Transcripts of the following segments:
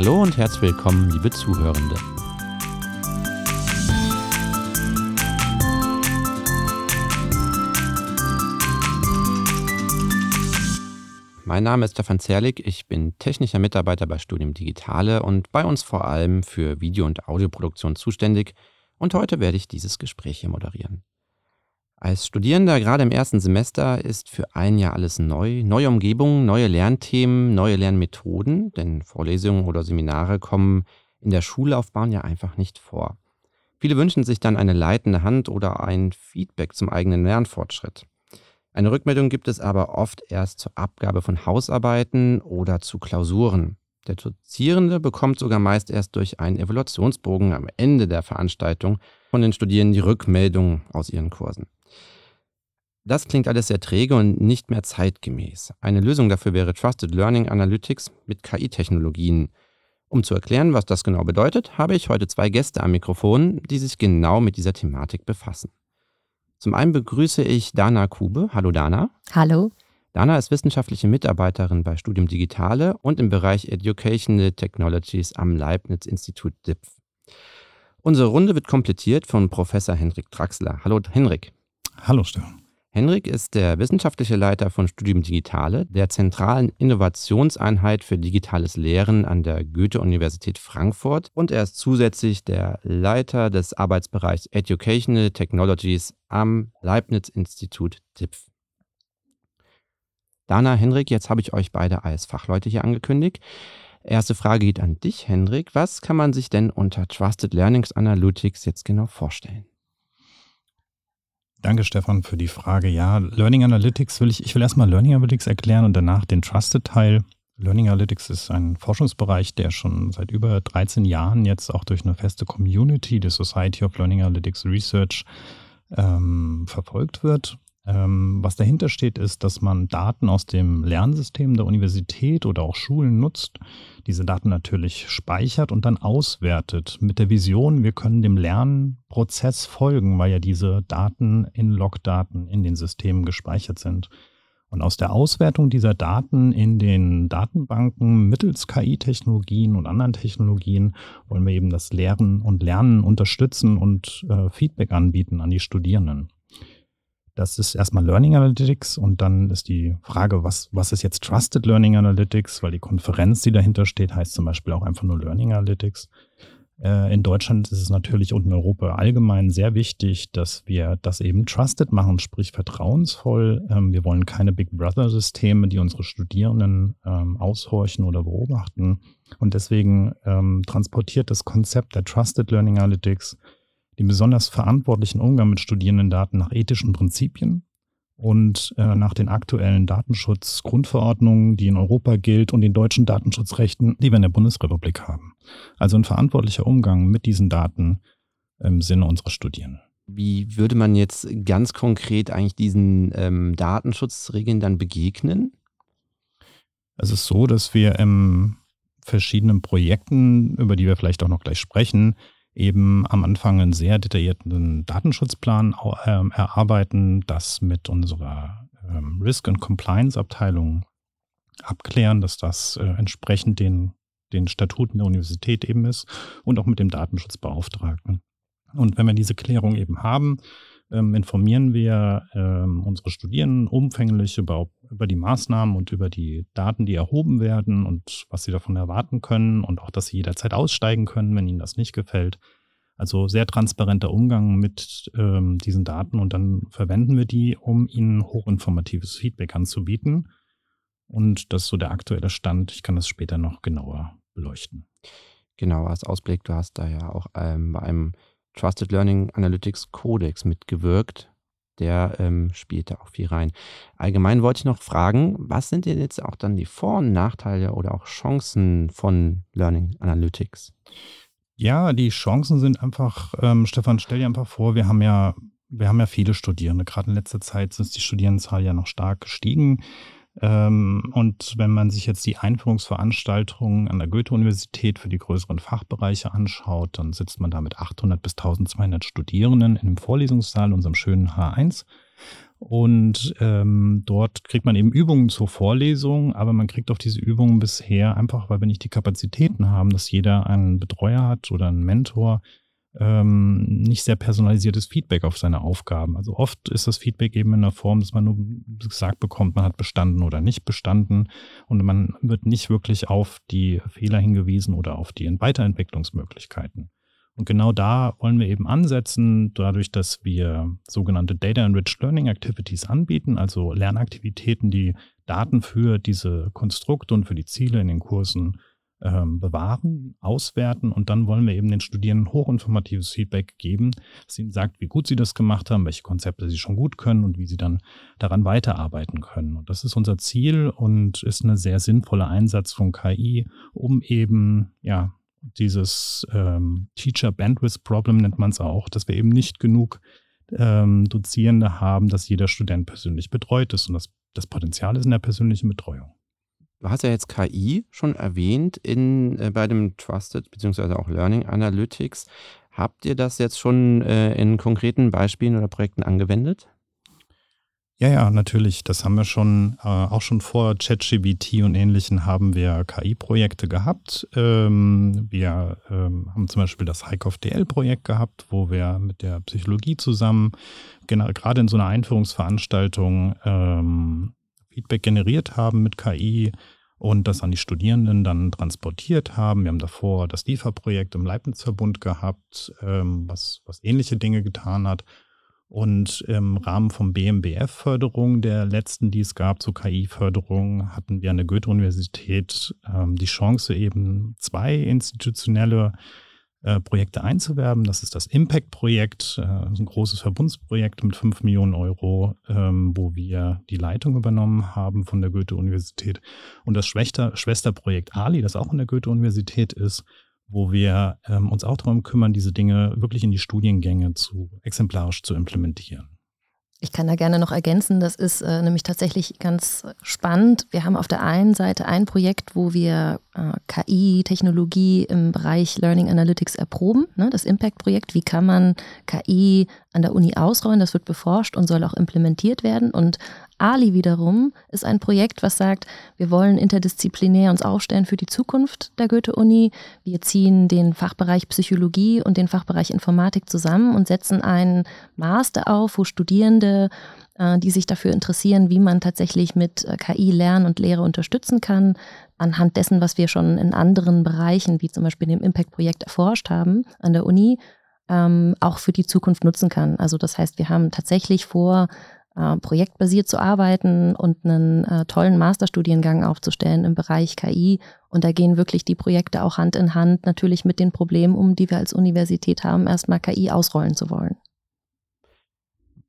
Hallo und herzlich willkommen, liebe Zuhörende. Mein Name ist Stefan Zerlik, ich bin technischer Mitarbeiter bei Studium Digitale und bei uns vor allem für Video- und Audioproduktion zuständig und heute werde ich dieses Gespräch hier moderieren. Als Studierender gerade im ersten Semester ist für ein Jahr alles neu, neue Umgebungen, neue Lernthemen, neue Lernmethoden, denn Vorlesungen oder Seminare kommen in der Schullaufbahn ja einfach nicht vor. Viele wünschen sich dann eine leitende Hand oder ein Feedback zum eigenen Lernfortschritt. Eine Rückmeldung gibt es aber oft erst zur Abgabe von Hausarbeiten oder zu Klausuren. Der Dozierende bekommt sogar meist erst durch einen Evaluationsbogen am Ende der Veranstaltung von den Studierenden die Rückmeldung aus ihren Kursen. Das klingt alles sehr träge und nicht mehr zeitgemäß. Eine Lösung dafür wäre Trusted Learning Analytics mit KI-Technologien. Um zu erklären, was das genau bedeutet, habe ich heute zwei Gäste am Mikrofon, die sich genau mit dieser Thematik befassen. Zum einen begrüße ich Dana Kube. Hallo Dana. Hallo. Dana ist wissenschaftliche Mitarbeiterin bei Studium Digitale und im Bereich Educational Technologies am Leibniz-Institut DIPF. Unsere Runde wird komplettiert von Professor Henrik Draxler. Hallo Henrik. Hallo Stefan. Henrik ist der wissenschaftliche Leiter von Studium Digitale, der zentralen Innovationseinheit für digitales Lehren an der Goethe-Universität Frankfurt und er ist zusätzlich der Leiter des Arbeitsbereichs Educational Technologies am Leibniz-Institut DIPF. Dana, Henrik, jetzt habe ich euch beide als Fachleute hier angekündigt. Erste Frage geht an dich, Henrik. Was kann man sich denn unter Trusted Learnings Analytics jetzt genau vorstellen? Danke, Stefan, für die Frage. Ja, Learning Analytics will ich, ich will erstmal Learning Analytics erklären und danach den Trusted-Teil. Learning Analytics ist ein Forschungsbereich, der schon seit über 13 Jahren jetzt auch durch eine feste Community, die Society of Learning Analytics Research, ähm, verfolgt wird. Ähm, was dahinter steht, ist, dass man Daten aus dem Lernsystem der Universität oder auch Schulen nutzt, diese Daten natürlich speichert und dann auswertet mit der Vision, wir können dem Lernprozess folgen, weil ja diese Daten in Logdaten in den Systemen gespeichert sind. Und aus der Auswertung dieser Daten in den Datenbanken mittels KI-Technologien und anderen Technologien wollen wir eben das Lehren und Lernen unterstützen und äh, Feedback anbieten an die Studierenden. Das ist erstmal Learning Analytics und dann ist die Frage, was, was ist jetzt Trusted Learning Analytics? Weil die Konferenz, die dahinter steht, heißt zum Beispiel auch einfach nur Learning Analytics. Äh, in Deutschland ist es natürlich und in Europa allgemein sehr wichtig, dass wir das eben trusted machen, sprich vertrauensvoll. Ähm, wir wollen keine Big Brother Systeme, die unsere Studierenden ähm, aushorchen oder beobachten. Und deswegen ähm, transportiert das Konzept der Trusted Learning Analytics den besonders verantwortlichen Umgang mit Studierendendaten nach ethischen Prinzipien und äh, nach den aktuellen Datenschutzgrundverordnungen, die in Europa gilt, und den deutschen Datenschutzrechten, die wir in der Bundesrepublik haben. Also ein verantwortlicher Umgang mit diesen Daten im Sinne unserer Studierenden. Wie würde man jetzt ganz konkret eigentlich diesen ähm, Datenschutzregeln dann begegnen? Es ist so, dass wir in verschiedenen Projekten, über die wir vielleicht auch noch gleich sprechen, eben am Anfang einen sehr detaillierten Datenschutzplan ähm, erarbeiten, das mit unserer ähm, Risk- and Compliance-Abteilung abklären, dass das äh, entsprechend den, den Statuten der Universität eben ist und auch mit dem Datenschutzbeauftragten. Und wenn wir diese Klärung eben haben, ähm, informieren wir ähm, unsere Studierenden umfänglich über, über die Maßnahmen und über die Daten, die erhoben werden und was sie davon erwarten können und auch, dass sie jederzeit aussteigen können, wenn ihnen das nicht gefällt. Also sehr transparenter Umgang mit ähm, diesen Daten und dann verwenden wir die, um ihnen hochinformatives Feedback anzubieten. Und das ist so der aktuelle Stand. Ich kann das später noch genauer beleuchten. Genau, als Ausblick, du hast da ja auch ähm, bei einem Trusted Learning Analytics Codex mitgewirkt. Der ähm, spielt auch viel rein. Allgemein wollte ich noch fragen, was sind denn jetzt auch dann die Vor- und Nachteile oder auch Chancen von Learning Analytics? Ja, die Chancen sind einfach, ähm, Stefan, stell dir einfach vor, wir haben ja, wir haben ja viele Studierende. Gerade in letzter Zeit ist die Studierendenzahl ja noch stark gestiegen. Ähm, und wenn man sich jetzt die Einführungsveranstaltungen an der Goethe-Universität für die größeren Fachbereiche anschaut, dann sitzt man da mit 800 bis 1200 Studierenden in einem Vorlesungssaal, unserem schönen H1. Und ähm, dort kriegt man eben Übungen zur Vorlesung, aber man kriegt auch diese Übungen bisher einfach, weil wir nicht die Kapazitäten haben, dass jeder einen Betreuer hat oder einen Mentor, ähm, nicht sehr personalisiertes Feedback auf seine Aufgaben. Also oft ist das Feedback eben in der Form, dass man nur gesagt bekommt, man hat bestanden oder nicht bestanden und man wird nicht wirklich auf die Fehler hingewiesen oder auf die Weiterentwicklungsmöglichkeiten. Und genau da wollen wir eben ansetzen, dadurch, dass wir sogenannte Data Enriched Learning Activities anbieten, also Lernaktivitäten, die Daten für diese Konstrukte und für die Ziele in den Kursen ähm, bewahren, auswerten und dann wollen wir eben den Studierenden hochinformatives Feedback geben, das ihnen sagt, wie gut sie das gemacht haben, welche Konzepte sie schon gut können und wie sie dann daran weiterarbeiten können. Und das ist unser Ziel und ist eine sehr sinnvolle Einsatz von KI, um eben ja dieses ähm, Teacher Bandwidth Problem nennt man es auch, dass wir eben nicht genug ähm, Dozierende haben, dass jeder Student persönlich betreut ist und das, das Potenzial ist in der persönlichen Betreuung. Du hast ja jetzt KI schon erwähnt in, äh, bei dem Trusted bzw. auch Learning Analytics. Habt ihr das jetzt schon äh, in konkreten Beispielen oder Projekten angewendet? Ja, ja, natürlich. Das haben wir schon, äh, auch schon vor ChatGBT und Ähnlichen haben wir KI-Projekte gehabt. Ähm, wir ähm, haben zum Beispiel das Heikov DL-Projekt gehabt, wo wir mit der Psychologie zusammen, gerade in so einer Einführungsveranstaltung, ähm, Feedback generiert haben mit KI und das an die Studierenden dann transportiert haben. Wir haben davor das DIFA-Projekt im Leibniz-Verbund gehabt, ähm, was, was ähnliche Dinge getan hat. Und im Rahmen von BMBF-Förderung, der letzten, die es gab zur KI-Förderung, hatten wir an der Goethe-Universität ähm, die Chance, eben zwei institutionelle äh, Projekte einzuwerben. Das ist das Impact-Projekt, äh, ein großes Verbundsprojekt mit 5 Millionen Euro, ähm, wo wir die Leitung übernommen haben von der Goethe-Universität. Und das Schwester Schwesterprojekt Ali, das auch an der Goethe-Universität ist, wo wir ähm, uns auch darum kümmern, diese Dinge wirklich in die Studiengänge zu exemplarisch zu implementieren. Ich kann da gerne noch ergänzen, das ist äh, nämlich tatsächlich ganz spannend. Wir haben auf der einen Seite ein Projekt, wo wir äh, KI, Technologie im Bereich Learning Analytics erproben, ne, das Impact-Projekt. Wie kann man KI an der Uni ausrollen? Das wird beforscht und soll auch implementiert werden. Und Ali wiederum ist ein Projekt, was sagt, wir wollen interdisziplinär uns aufstellen für die Zukunft der Goethe-Uni. Wir ziehen den Fachbereich Psychologie und den Fachbereich Informatik zusammen und setzen einen Master auf, wo Studierende, äh, die sich dafür interessieren, wie man tatsächlich mit äh, KI Lernen und Lehre unterstützen kann, anhand dessen, was wir schon in anderen Bereichen, wie zum Beispiel dem Impact-Projekt erforscht haben an der Uni, ähm, auch für die Zukunft nutzen kann. Also das heißt, wir haben tatsächlich vor, äh, projektbasiert zu arbeiten und einen äh, tollen Masterstudiengang aufzustellen im Bereich KI. Und da gehen wirklich die Projekte auch Hand in Hand natürlich mit den Problemen um, die wir als Universität haben, erstmal KI ausrollen zu wollen.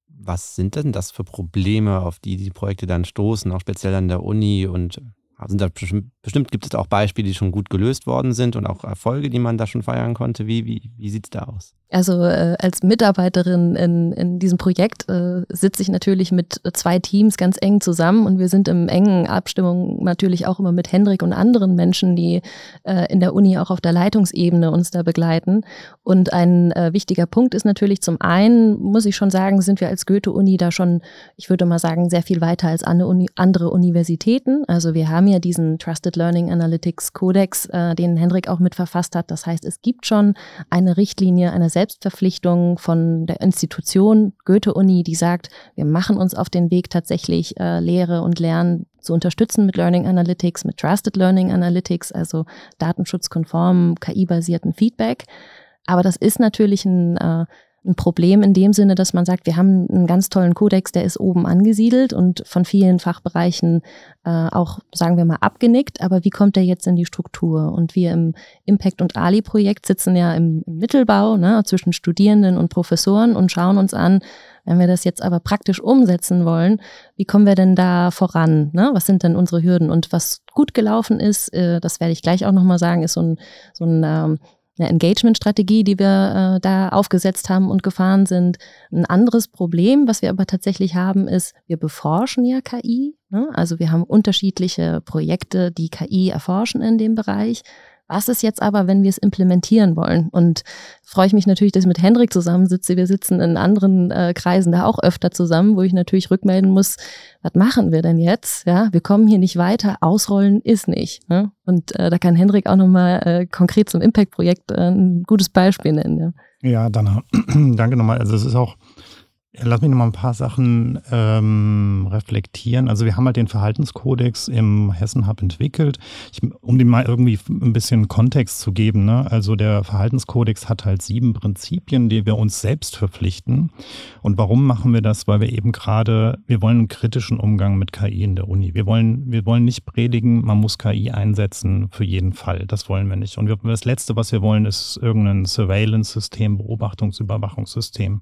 Was sind denn das für Probleme, auf die die Projekte dann stoßen, auch speziell an der Uni und sind da bestimmt, gibt es auch Beispiele, die schon gut gelöst worden sind und auch Erfolge, die man da schon feiern konnte. Wie, wie, wie sieht es da aus? Also äh, als Mitarbeiterin in, in diesem Projekt äh, sitze ich natürlich mit zwei Teams ganz eng zusammen und wir sind im engen Abstimmung natürlich auch immer mit Hendrik und anderen Menschen, die äh, in der Uni auch auf der Leitungsebene uns da begleiten. Und ein äh, wichtiger Punkt ist natürlich zum einen, muss ich schon sagen, sind wir als Goethe-Uni da schon, ich würde mal sagen, sehr viel weiter als andere, Uni andere Universitäten. Also wir haben ja diesen Trusted Learning Analytics Codex, äh, den Hendrik auch mitverfasst hat. Das heißt, es gibt schon eine Richtlinie, eine Selbstverpflichtung von der Institution Goethe-Uni, die sagt, wir machen uns auf den Weg tatsächlich äh, Lehre und Lernen zu unterstützen mit Learning Analytics, mit Trusted Learning Analytics, also datenschutzkonformen, KI-basierten Feedback. Aber das ist natürlich ein äh, ein Problem in dem Sinne, dass man sagt, wir haben einen ganz tollen Kodex, der ist oben angesiedelt und von vielen Fachbereichen äh, auch, sagen wir mal, abgenickt. Aber wie kommt der jetzt in die Struktur? Und wir im Impact- und Ali-Projekt sitzen ja im, im Mittelbau ne, zwischen Studierenden und Professoren und schauen uns an, wenn wir das jetzt aber praktisch umsetzen wollen, wie kommen wir denn da voran? Ne? Was sind denn unsere Hürden? Und was gut gelaufen ist, äh, das werde ich gleich auch nochmal sagen, ist so ein, so ein ähm, eine Engagement-Strategie, die wir äh, da aufgesetzt haben und gefahren sind. Ein anderes Problem, was wir aber tatsächlich haben, ist, wir beforschen ja KI. Ne? Also wir haben unterschiedliche Projekte, die KI erforschen in dem Bereich. Was ist jetzt aber, wenn wir es implementieren wollen? Und freue ich mich natürlich, dass ich mit Hendrik zusammensitze. Wir sitzen in anderen äh, Kreisen da auch öfter zusammen, wo ich natürlich rückmelden muss, was machen wir denn jetzt? Ja, wir kommen hier nicht weiter, ausrollen ist nicht. Ne? Und äh, da kann Hendrik auch nochmal äh, konkret zum Impact-Projekt äh, ein gutes Beispiel nennen. Ja, ja Dana, danke nochmal. Also es ist auch Lass mich noch mal ein paar Sachen ähm, reflektieren. Also wir haben halt den Verhaltenskodex im Hessen Hub entwickelt, ich, um dem mal irgendwie ein bisschen Kontext zu geben. Ne? Also der Verhaltenskodex hat halt sieben Prinzipien, die wir uns selbst verpflichten. Und warum machen wir das? Weil wir eben gerade, wir wollen einen kritischen Umgang mit KI in der Uni. Wir wollen, wir wollen nicht predigen, man muss KI einsetzen für jeden Fall. Das wollen wir nicht. Und wir, das Letzte, was wir wollen, ist irgendein Surveillance-System, Beobachtungs-Überwachungssystem.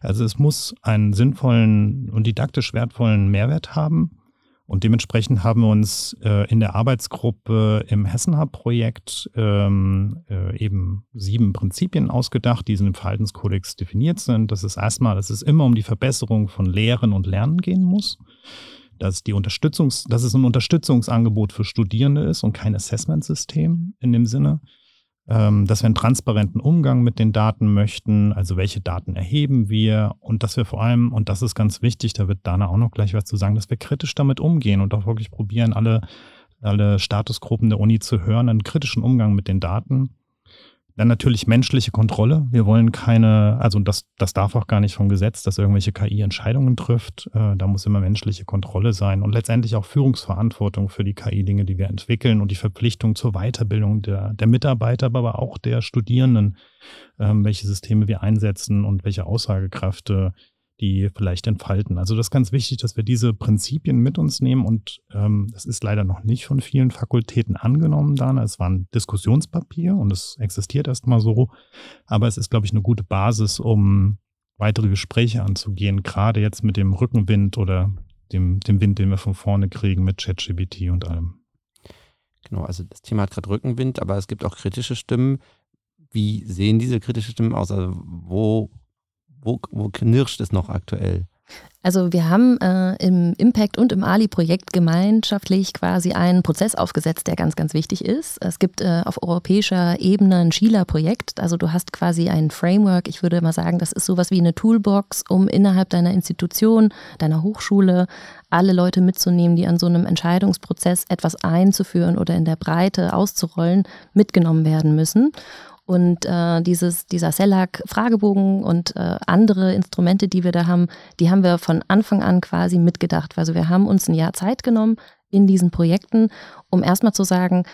Also es muss einen sinnvollen und didaktisch wertvollen Mehrwert haben. Und dementsprechend haben wir uns äh, in der Arbeitsgruppe im Hessen-Hub-Projekt ähm, äh, eben sieben Prinzipien ausgedacht, die in dem Verhaltenskodex definiert sind. Das ist erstmal, dass es immer um die Verbesserung von Lehren und Lernen gehen muss. Dass, die Unterstützungs-, dass es ein Unterstützungsangebot für Studierende ist und kein Assessment-System in dem Sinne dass wir einen transparenten Umgang mit den Daten möchten, also welche Daten erheben wir und dass wir vor allem, und das ist ganz wichtig, da wird Dana auch noch gleich was zu sagen, dass wir kritisch damit umgehen und auch wirklich probieren, alle, alle Statusgruppen der Uni zu hören, einen kritischen Umgang mit den Daten dann natürlich menschliche Kontrolle. Wir wollen keine, also das, das darf auch gar nicht vom Gesetz, dass irgendwelche KI Entscheidungen trifft. Äh, da muss immer menschliche Kontrolle sein und letztendlich auch Führungsverantwortung für die KI-Dinge, die wir entwickeln und die Verpflichtung zur Weiterbildung der, der Mitarbeiter, aber auch der Studierenden, ähm, welche Systeme wir einsetzen und welche Aussagekräfte die vielleicht entfalten. Also das ist ganz wichtig, dass wir diese Prinzipien mit uns nehmen und ähm, das ist leider noch nicht von vielen Fakultäten angenommen, Dana. Es war ein Diskussionspapier und es existiert erstmal so, aber es ist, glaube ich, eine gute Basis, um weitere Gespräche anzugehen, gerade jetzt mit dem Rückenwind oder dem, dem Wind, den wir von vorne kriegen mit ChatGBT und allem. Genau, also das Thema hat gerade Rückenwind, aber es gibt auch kritische Stimmen. Wie sehen diese kritischen Stimmen aus? Also wo wo, wo knirscht es noch aktuell? Also wir haben äh, im Impact und im Ali-Projekt gemeinschaftlich quasi einen Prozess aufgesetzt, der ganz, ganz wichtig ist. Es gibt äh, auf europäischer Ebene ein Schieler-Projekt. Also du hast quasi ein Framework. Ich würde mal sagen, das ist sowas wie eine Toolbox, um innerhalb deiner Institution, deiner Hochschule alle Leute mitzunehmen, die an so einem Entscheidungsprozess etwas einzuführen oder in der Breite auszurollen, mitgenommen werden müssen. Und äh, dieses, dieser CELAC-Fragebogen und äh, andere Instrumente, die wir da haben, die haben wir von Anfang an quasi mitgedacht. Also wir haben uns ein Jahr Zeit genommen in diesen Projekten, um erstmal zu sagen,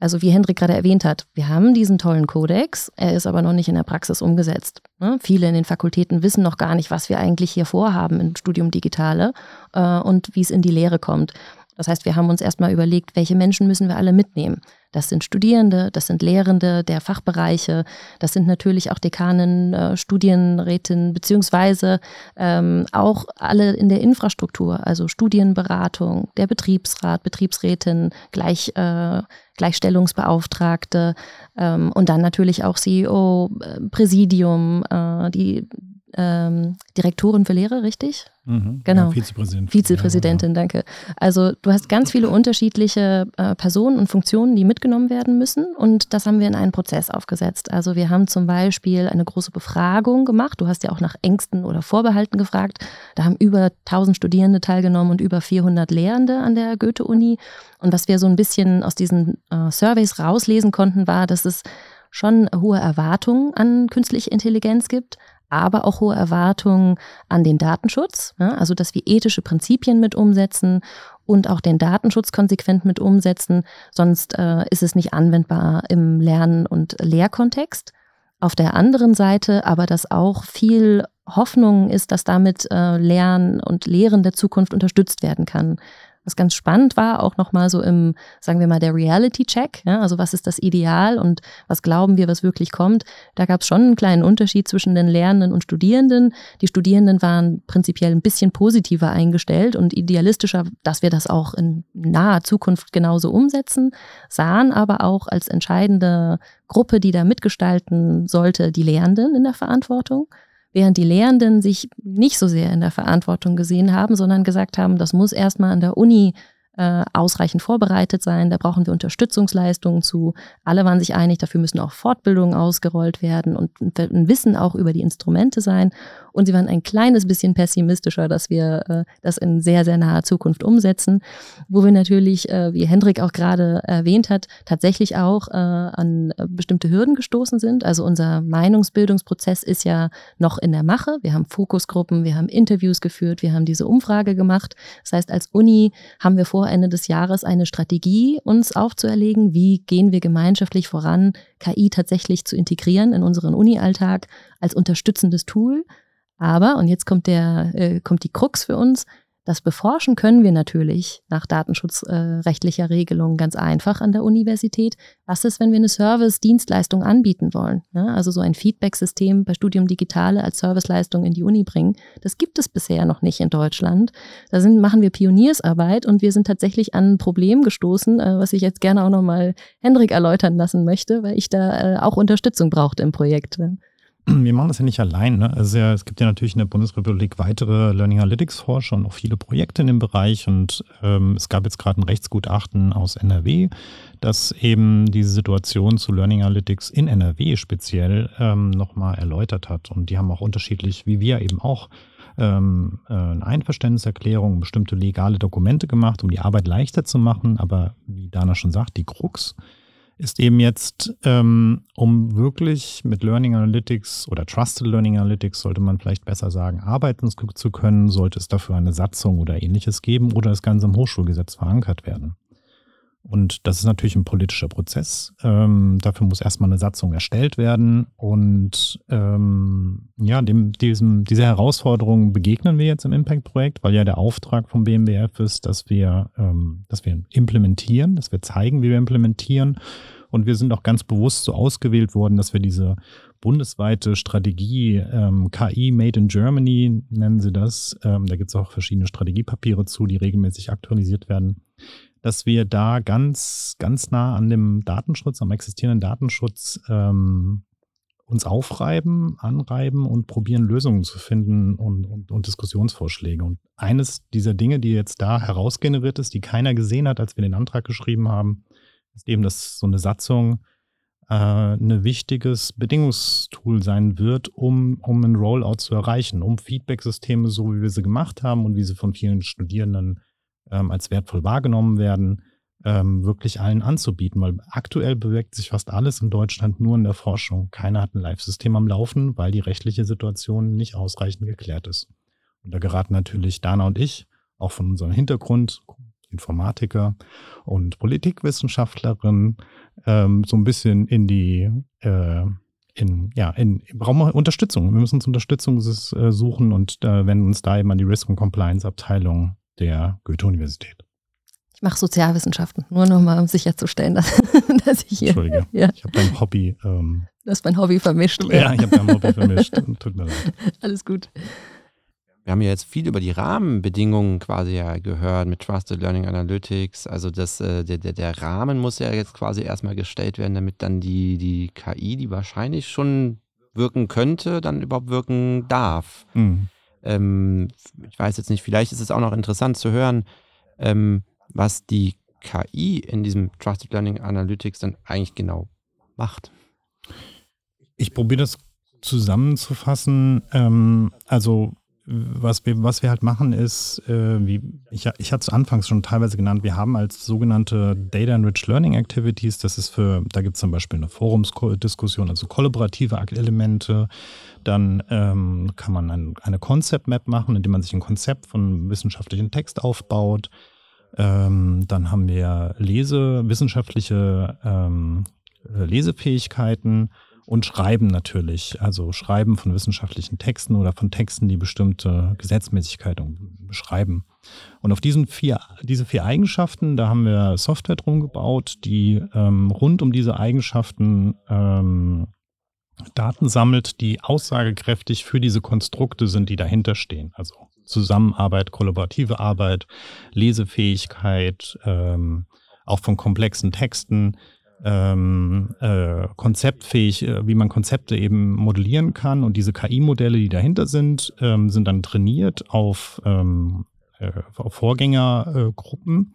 also wie Hendrik gerade erwähnt hat, wir haben diesen tollen Kodex, er ist aber noch nicht in der Praxis umgesetzt. Ne? Viele in den Fakultäten wissen noch gar nicht, was wir eigentlich hier vorhaben im Studium Digitale äh, und wie es in die Lehre kommt. Das heißt, wir haben uns erstmal überlegt, welche Menschen müssen wir alle mitnehmen. Das sind Studierende, das sind Lehrende der Fachbereiche, das sind natürlich auch Dekanen, äh, Studienrätinnen, beziehungsweise ähm, auch alle in der Infrastruktur, also Studienberatung, der Betriebsrat, Betriebsrätin, Gleich, äh, Gleichstellungsbeauftragte ähm, und dann natürlich auch CEO, äh, Präsidium, äh, die ähm, Direktorin für Lehre, richtig? Mhm. Genau. Ja, Vizepräsidentin. Vizepräsidentin, ja, danke. Also du hast ganz viele unterschiedliche äh, Personen und Funktionen, die mitgenommen werden müssen und das haben wir in einen Prozess aufgesetzt. Also wir haben zum Beispiel eine große Befragung gemacht. Du hast ja auch nach Ängsten oder Vorbehalten gefragt. Da haben über 1000 Studierende teilgenommen und über 400 Lehrende an der Goethe-Uni. Und was wir so ein bisschen aus diesen äh, Surveys rauslesen konnten, war, dass es schon hohe Erwartungen an künstliche Intelligenz gibt, aber auch hohe Erwartungen an den Datenschutz, ja, also dass wir ethische Prinzipien mit umsetzen und auch den Datenschutz konsequent mit umsetzen, sonst äh, ist es nicht anwendbar im Lern- und Lehrkontext. Auf der anderen Seite aber, dass auch viel Hoffnung ist, dass damit äh, Lernen und Lehren der Zukunft unterstützt werden kann. Was ganz spannend war, auch nochmal so im, sagen wir mal, der Reality-Check, ja, also was ist das Ideal und was glauben wir, was wirklich kommt. Da gab es schon einen kleinen Unterschied zwischen den Lernenden und Studierenden. Die Studierenden waren prinzipiell ein bisschen positiver eingestellt und idealistischer, dass wir das auch in naher Zukunft genauso umsetzen, sahen aber auch als entscheidende Gruppe, die da mitgestalten sollte, die Lehrenden in der Verantwortung während die Lehrenden sich nicht so sehr in der Verantwortung gesehen haben, sondern gesagt haben, das muss erstmal an der Uni äh, ausreichend vorbereitet sein. Da brauchen wir Unterstützungsleistungen zu. Alle waren sich einig, dafür müssen auch Fortbildungen ausgerollt werden und ein Wissen auch über die Instrumente sein. Und sie waren ein kleines bisschen pessimistischer, dass wir äh, das in sehr, sehr naher Zukunft umsetzen, wo wir natürlich, äh, wie Hendrik auch gerade erwähnt hat, tatsächlich auch äh, an bestimmte Hürden gestoßen sind. Also unser Meinungsbildungsprozess ist ja noch in der Mache. Wir haben Fokusgruppen, wir haben Interviews geführt, wir haben diese Umfrage gemacht. Das heißt, als Uni haben wir vor Ende des Jahres eine Strategie uns aufzuerlegen, wie gehen wir gemeinschaftlich voran, KI tatsächlich zu integrieren in unseren Uni-Alltag als unterstützendes Tool. Aber, und jetzt kommt der, äh, kommt die Krux für uns, das beforschen können wir natürlich nach datenschutzrechtlicher äh, Regelung ganz einfach an der Universität. Was ist, wenn wir eine Service-Dienstleistung anbieten wollen? Ja, also so ein Feedback-System bei Studium Digitale als Serviceleistung in die Uni bringen. Das gibt es bisher noch nicht in Deutschland. Da sind, machen wir Pioniersarbeit und wir sind tatsächlich an ein Problem gestoßen, äh, was ich jetzt gerne auch nochmal Hendrik erläutern lassen möchte, weil ich da äh, auch Unterstützung brauchte im Projekt wir machen das ja nicht allein. Ne? Also ja, es gibt ja natürlich in der Bundesrepublik weitere Learning Analytics Forscher und auch viele Projekte in dem Bereich. Und ähm, es gab jetzt gerade ein Rechtsgutachten aus NRW, das eben diese Situation zu Learning Analytics in NRW speziell ähm, nochmal erläutert hat. Und die haben auch unterschiedlich, wie wir eben auch, ähm, äh, eine Einverständniserklärung, bestimmte legale Dokumente gemacht, um die Arbeit leichter zu machen. Aber wie Dana schon sagt, die Krux ist eben jetzt, ähm, um wirklich mit Learning Analytics oder Trusted Learning Analytics, sollte man vielleicht besser sagen, arbeiten zu können, sollte es dafür eine Satzung oder ähnliches geben oder das Ganze im Hochschulgesetz verankert werden. Und das ist natürlich ein politischer Prozess. Ähm, dafür muss erstmal eine Satzung erstellt werden. Und ähm, ja, dem, diesem, dieser Herausforderung begegnen wir jetzt im Impact-Projekt, weil ja der Auftrag vom BMBF ist, dass wir, ähm, dass wir implementieren, dass wir zeigen, wie wir implementieren. Und wir sind auch ganz bewusst so ausgewählt worden, dass wir diese bundesweite Strategie ähm, KI Made in Germany nennen sie das. Ähm, da gibt es auch verschiedene Strategiepapiere zu, die regelmäßig aktualisiert werden dass wir da ganz, ganz nah an dem Datenschutz, am existierenden Datenschutz ähm, uns aufreiben, anreiben und probieren, Lösungen zu finden und, und, und, Diskussionsvorschläge. Und eines dieser Dinge, die jetzt da herausgeneriert ist, die keiner gesehen hat, als wir den Antrag geschrieben haben, ist eben, dass so eine Satzung äh, ein wichtiges Bedingungstool sein wird, um, um ein Rollout zu erreichen, um Feedback-Systeme, so wie wir sie gemacht haben und wie sie von vielen Studierenden ähm, als wertvoll wahrgenommen werden, ähm, wirklich allen anzubieten, weil aktuell bewegt sich fast alles in Deutschland nur in der Forschung. Keiner hat ein Live-System am Laufen, weil die rechtliche Situation nicht ausreichend geklärt ist. Und da geraten natürlich Dana und ich, auch von unserem Hintergrund, Informatiker und Politikwissenschaftlerin, ähm, so ein bisschen in die, äh, in, ja, in, brauchen wir Unterstützung. Wir müssen uns Unterstützung äh, suchen und äh, wenden uns da eben an die Risk- und Compliance-Abteilung der Goethe-Universität. Ich mache Sozialwissenschaften, nur nochmal, um sicherzustellen, dass, dass ich hier. Entschuldige, ja. ich habe dein Hobby. Ähm, du hast mein Hobby vermischt. Ja, ich habe dein Hobby vermischt. Tut mir leid. Alles gut. Wir haben ja jetzt viel über die Rahmenbedingungen quasi ja gehört mit Trusted Learning Analytics. Also das, äh, der, der, der Rahmen muss ja jetzt quasi erstmal gestellt werden, damit dann die, die KI, die wahrscheinlich schon wirken könnte, dann überhaupt wirken darf. Mhm. Ähm, ich weiß jetzt nicht, vielleicht ist es auch noch interessant zu hören, ähm, was die KI in diesem Trusted Learning Analytics dann eigentlich genau macht. Ich probiere das zusammenzufassen. Ähm, also was wir, was wir halt machen ist, äh, wie ich, ich hatte es anfangs schon teilweise genannt, wir haben als sogenannte Data Enriched Learning Activities, das ist für, da gibt es zum Beispiel eine Forumsdiskussion, also kollaborative Elemente, dann ähm, kann man ein, eine Concept Map machen, indem man sich ein Konzept von wissenschaftlichen Text aufbaut. Ähm, dann haben wir Lese, wissenschaftliche ähm, Lesefähigkeiten und Schreiben natürlich. Also Schreiben von wissenschaftlichen Texten oder von Texten, die bestimmte Gesetzmäßigkeiten beschreiben. Und auf diesen vier, diese vier Eigenschaften, da haben wir Software drum gebaut, die ähm, rund um diese Eigenschaften ähm, Daten sammelt, die aussagekräftig für diese Konstrukte sind, die dahinter stehen. Also Zusammenarbeit, kollaborative Arbeit, Lesefähigkeit, ähm, auch von komplexen Texten, ähm, äh, konzeptfähig, äh, wie man Konzepte eben modellieren kann. Und diese KI-Modelle, die dahinter sind, ähm, sind dann trainiert auf ähm, äh, Vorgängergruppen.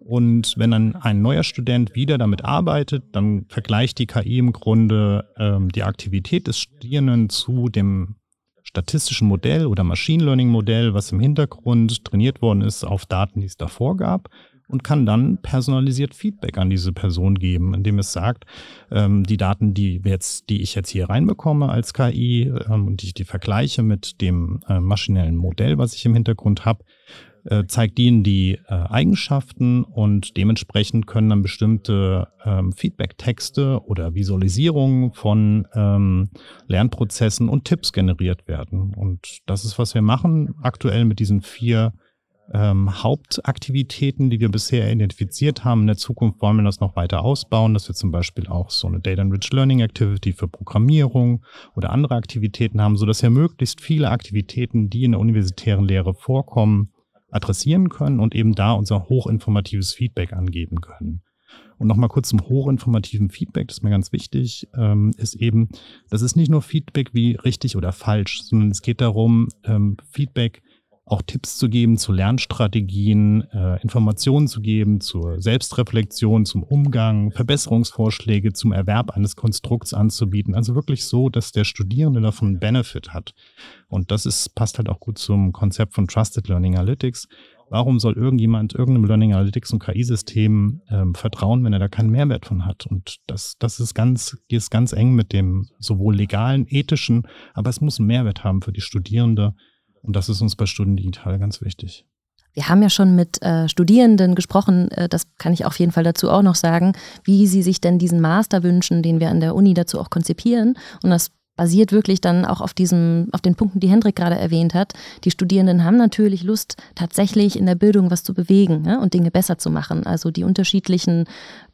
Und wenn dann ein neuer Student wieder damit arbeitet, dann vergleicht die KI im Grunde ähm, die Aktivität des Studierenden zu dem statistischen Modell oder Machine Learning Modell, was im Hintergrund trainiert worden ist auf Daten, die es davor gab und kann dann personalisiert Feedback an diese Person geben, indem es sagt, ähm, die Daten, die, jetzt, die ich jetzt hier reinbekomme als KI ähm, und die ich die vergleiche mit dem äh, maschinellen Modell, was ich im Hintergrund habe, äh, zeigt ihnen die äh, Eigenschaften und dementsprechend können dann bestimmte ähm, Feedback-Texte oder Visualisierungen von ähm, Lernprozessen und Tipps generiert werden. Und das ist, was wir machen aktuell mit diesen vier ähm, Hauptaktivitäten, die wir bisher identifiziert haben. In der Zukunft wollen wir das noch weiter ausbauen, dass wir zum Beispiel auch so eine Data Enriched Learning Activity für Programmierung oder andere Aktivitäten haben, sodass wir möglichst viele Aktivitäten, die in der universitären Lehre vorkommen, adressieren können und eben da unser hochinformatives Feedback angeben können. Und nochmal kurz zum hochinformativen Feedback, das ist mir ganz wichtig, ähm, ist eben, das ist nicht nur Feedback wie richtig oder falsch, sondern es geht darum, ähm, Feedback auch Tipps zu geben zu Lernstrategien, äh, Informationen zu geben zur Selbstreflexion, zum Umgang, Verbesserungsvorschläge zum Erwerb eines Konstrukts anzubieten. Also wirklich so, dass der Studierende davon Benefit hat. Und das ist, passt halt auch gut zum Konzept von Trusted Learning Analytics. Warum soll irgendjemand irgendeinem Learning Analytics und KI-System ähm, vertrauen, wenn er da keinen Mehrwert von hat? Und das, das ist ganz, ist ganz eng mit dem sowohl legalen, ethischen, aber es muss einen Mehrwert haben für die Studierende und das ist uns bei Studien Digital ganz wichtig. Wir haben ja schon mit äh, Studierenden gesprochen, äh, das kann ich auf jeden Fall dazu auch noch sagen, wie sie sich denn diesen Master wünschen, den wir an der Uni dazu auch konzipieren. Und das basiert wirklich dann auch auf diesem, auf den Punkten, die Hendrik gerade erwähnt hat. Die Studierenden haben natürlich Lust, tatsächlich in der Bildung was zu bewegen ja, und Dinge besser zu machen. Also die unterschiedlichen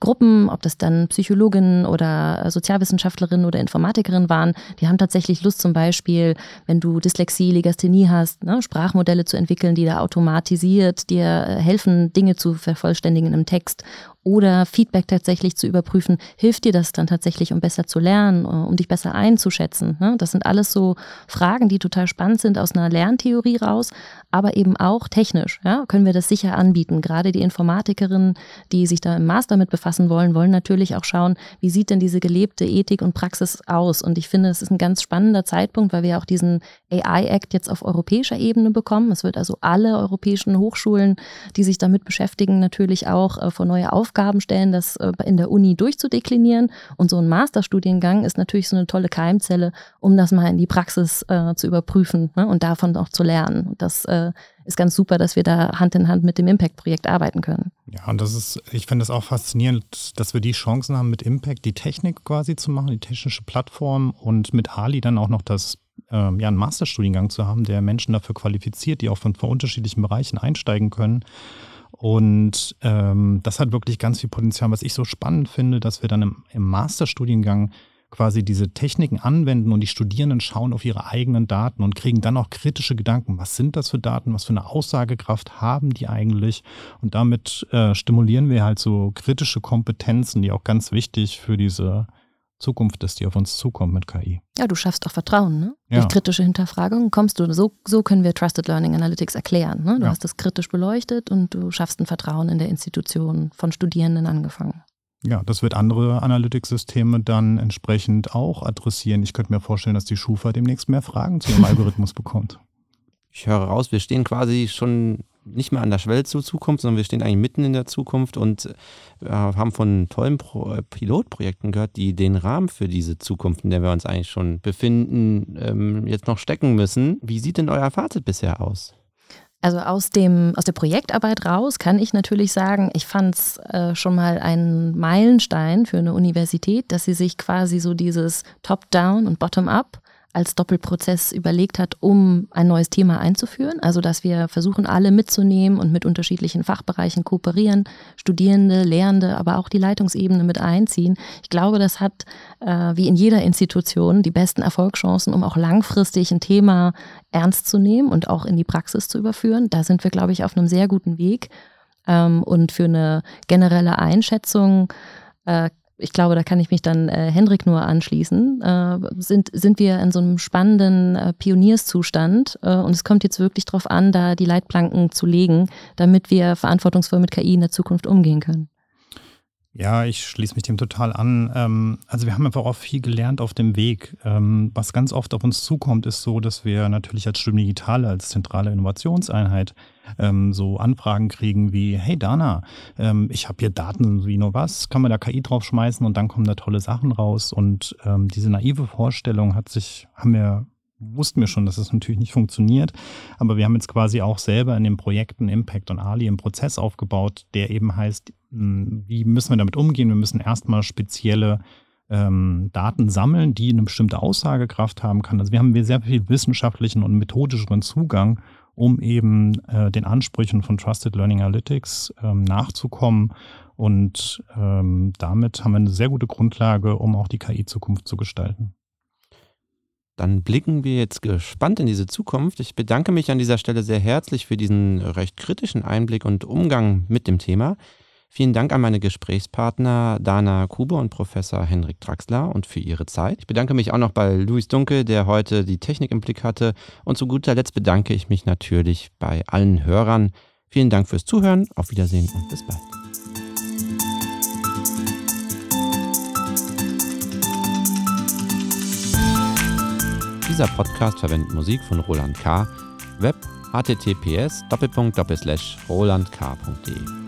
Gruppen, ob das dann Psychologinnen oder Sozialwissenschaftlerinnen oder Informatikerinnen waren, die haben tatsächlich Lust, zum Beispiel, wenn du Dyslexie, Legasthenie hast, ne, Sprachmodelle zu entwickeln, die da automatisiert dir helfen, Dinge zu vervollständigen im Text oder Feedback tatsächlich zu überprüfen, hilft dir das dann tatsächlich, um besser zu lernen, äh, um dich besser einzuschätzen? Ne? Das sind alles so Fragen, die total spannend sind aus einer Lerntheorie raus, aber eben auch technisch. Ja? Können wir das sicher anbieten? Gerade die Informatikerinnen, die sich da im Master mit befassen wollen, wollen natürlich auch schauen, wie sieht denn diese gelebte Ethik und Praxis aus? Und ich finde, es ist ein ganz spannender Zeitpunkt, weil wir auch diesen AI-Act jetzt auf europäischer Ebene bekommen. Es wird also alle europäischen Hochschulen, die sich damit beschäftigen, natürlich auch äh, vor neue Aufgaben Aufgaben stellen, das äh, in der Uni durchzudeklinieren. Und so ein Masterstudiengang ist natürlich so eine tolle Keimzelle, um das mal in die Praxis äh, zu überprüfen ne, und davon auch zu lernen. Und das äh, ist ganz super, dass wir da Hand in Hand mit dem Impact-Projekt arbeiten können. Ja, und das ist, ich finde es auch faszinierend, dass wir die Chancen haben, mit Impact die Technik quasi zu machen, die technische Plattform und mit Ali dann auch noch das ähm, ja, einen Masterstudiengang zu haben, der Menschen dafür qualifiziert, die auch von, von unterschiedlichen Bereichen einsteigen können. Und ähm, das hat wirklich ganz viel Potenzial. Was ich so spannend finde, dass wir dann im, im Masterstudiengang quasi diese Techniken anwenden und die Studierenden schauen auf ihre eigenen Daten und kriegen dann auch kritische Gedanken. Was sind das für Daten? Was für eine Aussagekraft haben die eigentlich? Und damit äh, stimulieren wir halt so kritische Kompetenzen, die auch ganz wichtig für diese Zukunft ist, die auf uns zukommt mit KI. Ja, du schaffst auch Vertrauen, ne? Ja. Durch kritische Hinterfragung kommst du, so, so können wir Trusted Learning Analytics erklären. Ne? Du ja. hast das kritisch beleuchtet und du schaffst ein Vertrauen in der Institution, von Studierenden angefangen. Ja, das wird andere Analytics-Systeme dann entsprechend auch adressieren. Ich könnte mir vorstellen, dass die Schufa demnächst mehr Fragen zu ihrem Algorithmus bekommt. Ich höre raus, wir stehen quasi schon nicht mehr an der Schwelle zur Zukunft, sondern wir stehen eigentlich mitten in der Zukunft und äh, haben von tollen Pro äh, Pilotprojekten gehört, die den Rahmen für diese Zukunft, in der wir uns eigentlich schon befinden, ähm, jetzt noch stecken müssen. Wie sieht denn euer Fazit bisher aus? Also aus, dem, aus der Projektarbeit raus kann ich natürlich sagen, ich fand es äh, schon mal ein Meilenstein für eine Universität, dass sie sich quasi so dieses Top-Down und Bottom-up als Doppelprozess überlegt hat, um ein neues Thema einzuführen. Also dass wir versuchen, alle mitzunehmen und mit unterschiedlichen Fachbereichen kooperieren, Studierende, Lehrende, aber auch die Leitungsebene mit einziehen. Ich glaube, das hat äh, wie in jeder Institution die besten Erfolgschancen, um auch langfristig ein Thema ernst zu nehmen und auch in die Praxis zu überführen. Da sind wir, glaube ich, auf einem sehr guten Weg. Ähm, und für eine generelle Einschätzung äh, ich glaube, da kann ich mich dann äh, Hendrik nur anschließen, äh, sind, sind wir in so einem spannenden äh, Pionierszustand äh, und es kommt jetzt wirklich darauf an, da die Leitplanken zu legen, damit wir verantwortungsvoll mit KI in der Zukunft umgehen können. Ja, ich schließe mich dem total an. Ähm, also wir haben einfach auch viel gelernt auf dem Weg. Ähm, was ganz oft auf uns zukommt, ist so, dass wir natürlich als Stimme Digitale, als zentrale Innovationseinheit ähm, so Anfragen kriegen wie, hey Dana, ich habe hier Daten wie nur was, kann man da KI draufschmeißen und dann kommen da tolle Sachen raus. Und diese naive Vorstellung hat sich, haben wir wussten wir schon, dass das natürlich nicht funktioniert. Aber wir haben jetzt quasi auch selber in den Projekten Impact und Ali einen Prozess aufgebaut, der eben heißt, hm, wie müssen wir damit umgehen? Wir müssen erstmal spezielle ähm, Daten sammeln, die eine bestimmte Aussagekraft haben kann. Also wir haben sehr viel wissenschaftlichen und methodischeren Zugang, um eben äh, den Ansprüchen von Trusted Learning Analytics ähm, nachzukommen. Und ähm, damit haben wir eine sehr gute Grundlage, um auch die KI-Zukunft zu gestalten. Dann blicken wir jetzt gespannt in diese Zukunft. Ich bedanke mich an dieser Stelle sehr herzlich für diesen recht kritischen Einblick und Umgang mit dem Thema. Vielen Dank an meine Gesprächspartner Dana Kube und Professor Henrik Draxler und für ihre Zeit. Ich bedanke mich auch noch bei Luis Dunkel, der heute die Technik im Blick hatte. Und zu guter Letzt bedanke ich mich natürlich bei allen Hörern. Vielen Dank fürs Zuhören. Auf Wiedersehen und bis bald. Dieser Podcast verwendet Musik von Roland K. Web https rolandk.de